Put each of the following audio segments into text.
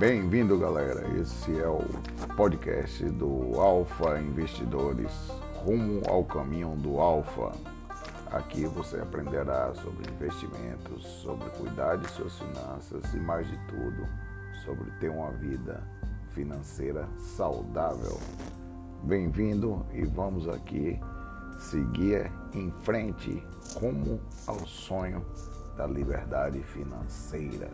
Bem-vindo, galera. Esse é o podcast do Alfa Investidores, rumo ao caminho do Alfa. Aqui você aprenderá sobre investimentos, sobre cuidar de suas finanças e, mais de tudo, sobre ter uma vida financeira saudável. Bem-vindo e vamos aqui seguir em frente rumo ao sonho da liberdade financeira.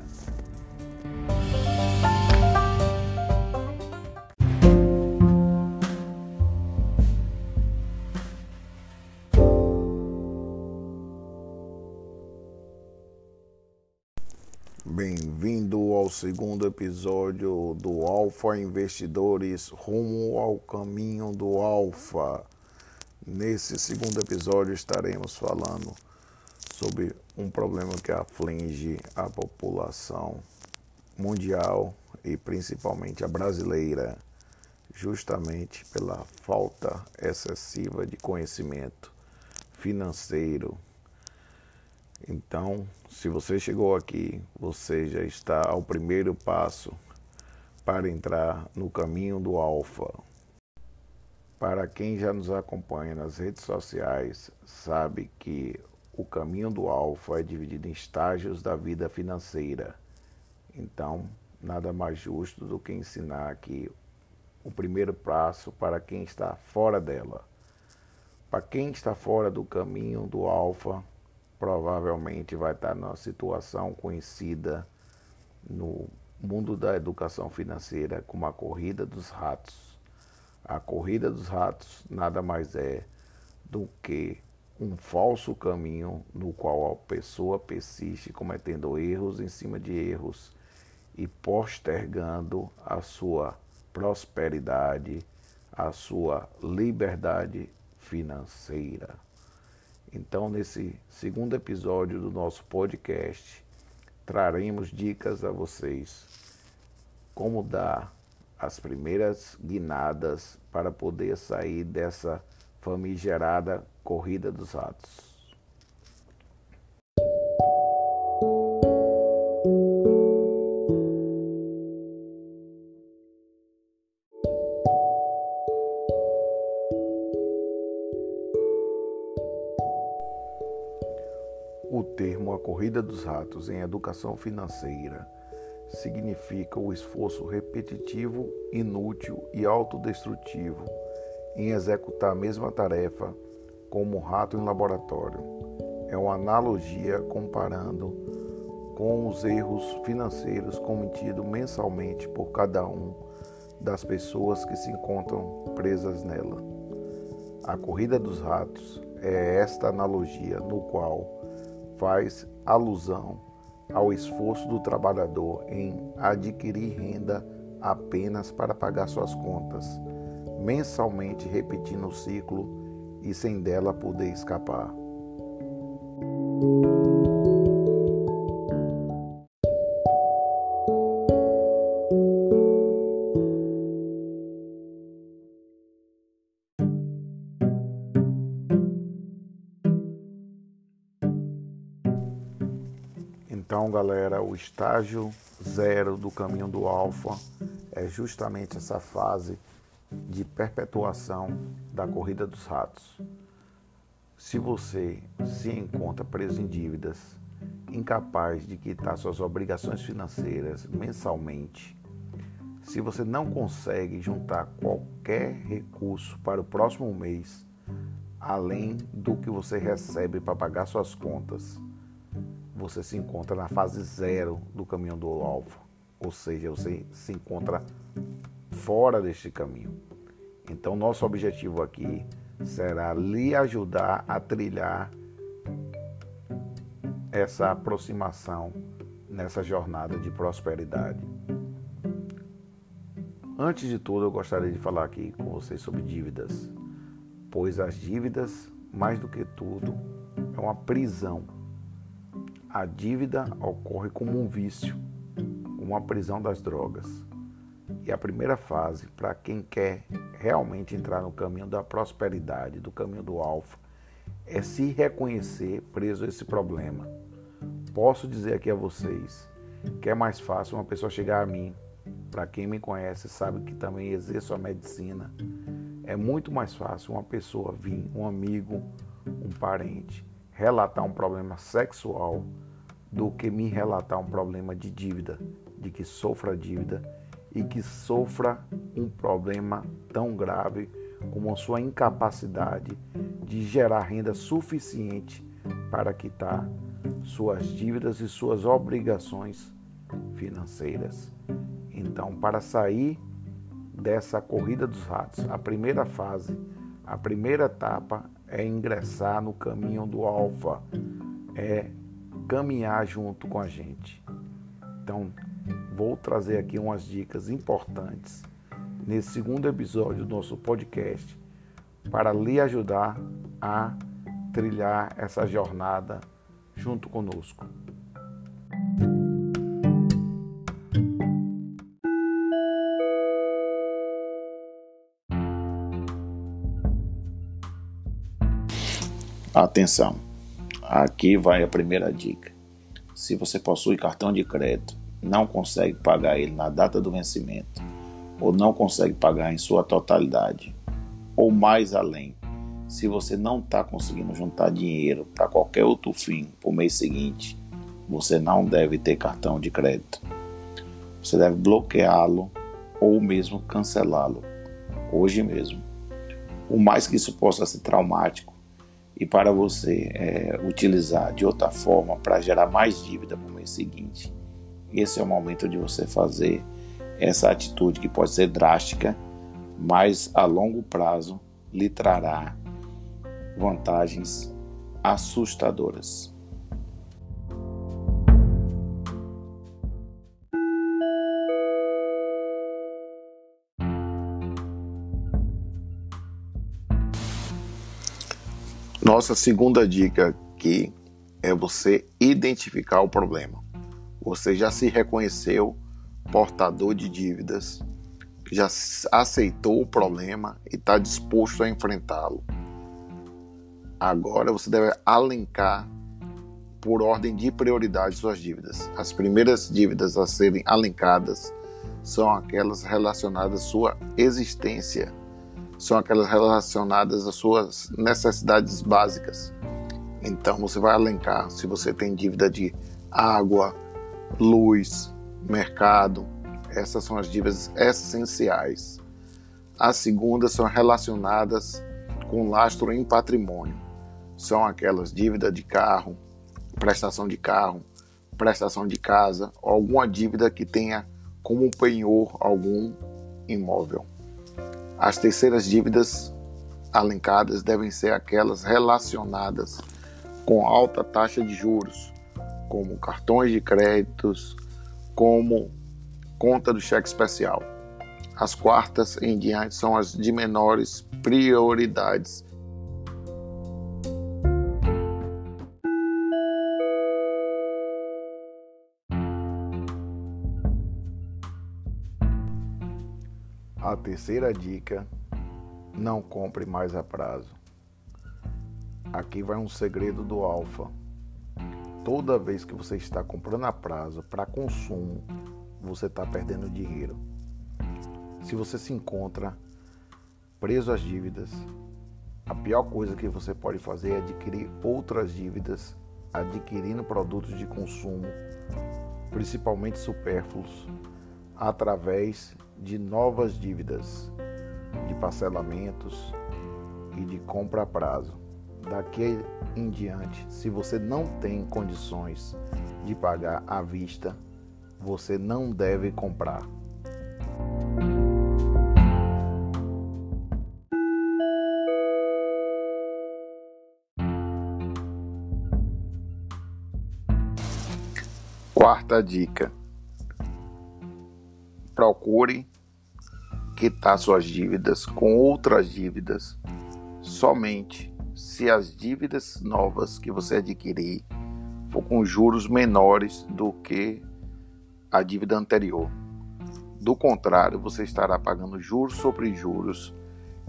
Segundo episódio do Alfa Investidores rumo ao caminho do Alfa. Nesse segundo episódio estaremos falando sobre um problema que aflige a população mundial e principalmente a brasileira, justamente pela falta excessiva de conhecimento financeiro. Então, se você chegou aqui, você já está ao primeiro passo para entrar no caminho do Alfa. Para quem já nos acompanha nas redes sociais, sabe que o caminho do Alfa é dividido em estágios da vida financeira então, nada mais justo do que ensinar aqui o primeiro passo para quem está fora dela. Para quem está fora do caminho do alfa, provavelmente vai estar numa situação conhecida no mundo da educação financeira como a corrida dos ratos. A corrida dos ratos nada mais é do que um falso caminho no qual a pessoa persiste cometendo erros em cima de erros e postergando a sua prosperidade, a sua liberdade financeira. Então, nesse segundo episódio do nosso podcast, traremos dicas a vocês como dar as primeiras guinadas para poder sair dessa famigerada corrida dos ratos. O termo A Corrida dos Ratos em Educação Financeira significa o esforço repetitivo, inútil e autodestrutivo em executar a mesma tarefa como um rato em laboratório. É uma analogia comparando com os erros financeiros cometidos mensalmente por cada um das pessoas que se encontram presas nela. A corrida dos ratos é esta analogia no qual faz alusão ao esforço do trabalhador em adquirir renda apenas para pagar suas contas, mensalmente repetindo o ciclo e sem dela poder escapar. Então, galera, o estágio zero do caminho do alfa é justamente essa fase de perpetuação da corrida dos ratos. Se você se encontra preso em dívidas, incapaz de quitar suas obrigações financeiras mensalmente, se você não consegue juntar qualquer recurso para o próximo mês, além do que você recebe para pagar suas contas, você se encontra na fase zero do caminho do alfa, ou seja, você se encontra fora deste caminho. Então, nosso objetivo aqui será lhe ajudar a trilhar essa aproximação nessa jornada de prosperidade. Antes de tudo, eu gostaria de falar aqui com vocês sobre dívidas, pois as dívidas, mais do que tudo, é uma prisão a dívida ocorre como um vício, uma prisão das drogas. E a primeira fase, para quem quer realmente entrar no caminho da prosperidade, do caminho do alfa, é se reconhecer preso a esse problema. Posso dizer aqui a vocês que é mais fácil uma pessoa chegar a mim para quem me conhece sabe que também exerço a medicina, é muito mais fácil uma pessoa vir, um amigo, um parente, relatar um problema sexual do que me relatar um problema de dívida, de que sofra dívida e que sofra um problema tão grave como a sua incapacidade de gerar renda suficiente para quitar suas dívidas e suas obrigações financeiras. Então, para sair dessa corrida dos ratos, a primeira fase, a primeira etapa é ingressar no caminho do alfa, é caminhar junto com a gente. Então, vou trazer aqui umas dicas importantes nesse segundo episódio do nosso podcast para lhe ajudar a trilhar essa jornada junto conosco. Atenção, aqui vai a primeira dica. Se você possui cartão de crédito, não consegue pagar ele na data do vencimento, ou não consegue pagar em sua totalidade, ou mais além, se você não está conseguindo juntar dinheiro para qualquer outro fim para o mês seguinte, você não deve ter cartão de crédito. Você deve bloqueá-lo ou mesmo cancelá-lo hoje mesmo. Por mais que isso possa ser traumático e para você é, utilizar de outra forma para gerar mais dívida para o mês seguinte, esse é o momento de você fazer essa atitude que pode ser drástica, mas a longo prazo lhe trará vantagens assustadoras. Nossa segunda dica aqui é você identificar o problema. Você já se reconheceu portador de dívidas, já aceitou o problema e está disposto a enfrentá-lo. Agora você deve alencar por ordem de prioridade suas dívidas. As primeiras dívidas a serem alencadas são aquelas relacionadas à sua existência, são aquelas relacionadas às suas necessidades básicas. Então você vai alencar se você tem dívida de água, luz, mercado, essas são as dívidas essenciais. As segundas são relacionadas com lastro em patrimônio são aquelas dívidas de carro, prestação de carro, prestação de casa, alguma dívida que tenha como penhor algum imóvel. As terceiras dívidas alencadas devem ser aquelas relacionadas com alta taxa de juros, como cartões de créditos, como conta do cheque especial. As quartas em diante são as de menores prioridades A terceira dica: não compre mais a prazo. Aqui vai um segredo do Alfa. Toda vez que você está comprando a prazo para consumo, você está perdendo dinheiro. Se você se encontra preso às dívidas, a pior coisa que você pode fazer é adquirir outras dívidas, adquirindo produtos de consumo, principalmente supérfluos, através de novas dívidas, de parcelamentos e de compra a prazo. Daqui em diante, se você não tem condições de pagar à vista, você não deve comprar. Quarta dica: procure quitar suas dívidas com outras dívidas somente se as dívidas novas que você adquirir for com juros menores do que a dívida anterior. Do contrário, você estará pagando juros sobre juros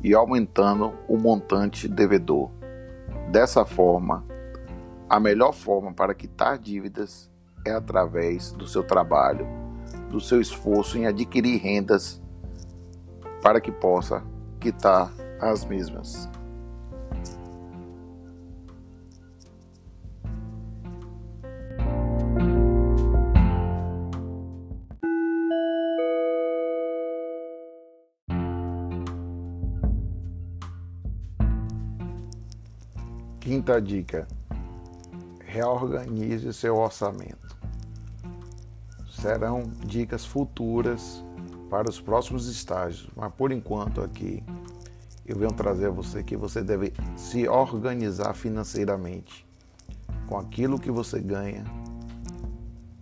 e aumentando o montante devedor. Dessa forma, a melhor forma para quitar dívidas é através do seu trabalho do seu esforço em adquirir rendas para que possa quitar as mesmas. Quinta dica: reorganize seu orçamento. Serão dicas futuras para os próximos estágios, mas por enquanto aqui eu venho trazer a você que você deve se organizar financeiramente com aquilo que você ganha,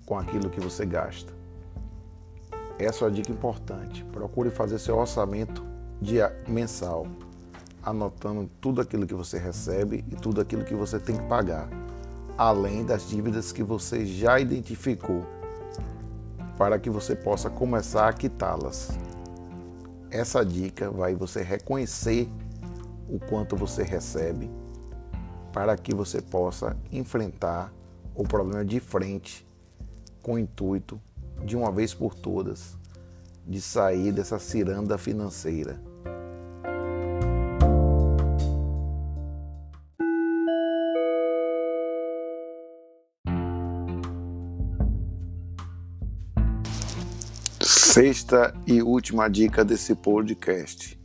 com aquilo que você gasta. Essa é uma dica importante. Procure fazer seu orçamento dia mensal anotando tudo aquilo que você recebe e tudo aquilo que você tem que pagar, além das dívidas que você já identificou, para que você possa começar a quitá-las. Essa dica vai você reconhecer o quanto você recebe, para que você possa enfrentar o problema de frente com o intuito, de uma vez por todas, de sair dessa ciranda financeira Sexta e última dica desse podcast: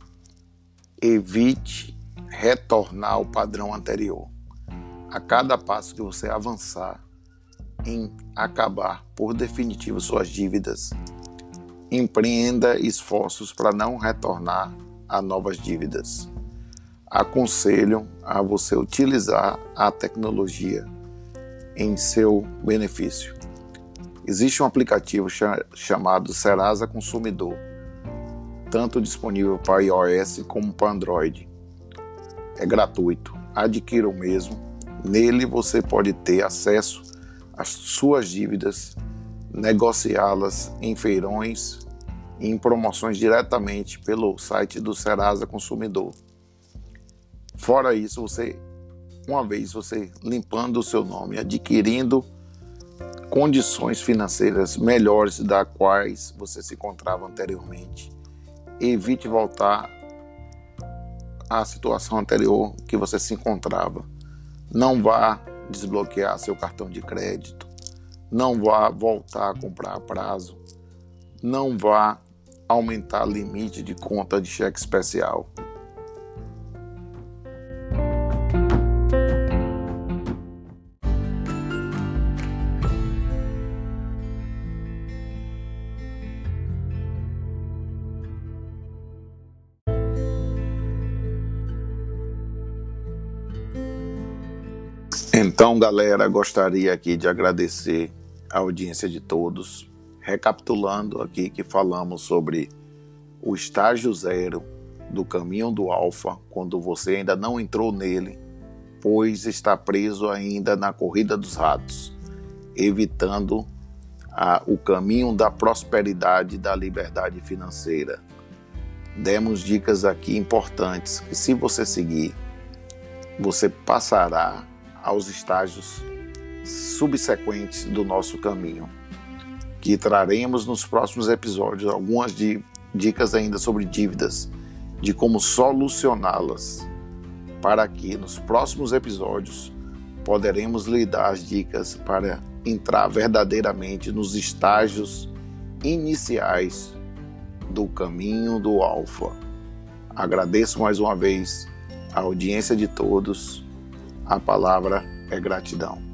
evite retornar ao padrão anterior. A cada passo que você avançar em acabar por definitivo suas dívidas, empreenda esforços para não retornar a novas dívidas. Aconselho a você utilizar a tecnologia em seu benefício. Existe um aplicativo chamado Serasa Consumidor, tanto disponível para iOS como para Android. É gratuito, adquira o mesmo. Nele você pode ter acesso às suas dívidas, negociá-las em feirões e em promoções diretamente pelo site do Serasa Consumidor. Fora isso, você uma vez você limpando o seu nome, adquirindo condições financeiras melhores da quais você se encontrava anteriormente. Evite voltar à situação anterior que você se encontrava. Não vá desbloquear seu cartão de crédito. Não vá voltar a comprar a prazo. Não vá aumentar limite de conta de cheque especial. Então, galera, gostaria aqui de agradecer a audiência de todos. Recapitulando aqui que falamos sobre o estágio zero do caminho do Alfa, quando você ainda não entrou nele, pois está preso ainda na corrida dos ratos, evitando a, o caminho da prosperidade e da liberdade financeira. Demos dicas aqui importantes que, se você seguir, você passará aos estágios subsequentes do nosso caminho, que traremos nos próximos episódios algumas dicas ainda sobre dívidas, de como solucioná-las, para que nos próximos episódios poderemos lhe dar as dicas para entrar verdadeiramente nos estágios iniciais do caminho do Alfa. Agradeço mais uma vez a audiência de todos a palavra é gratidão.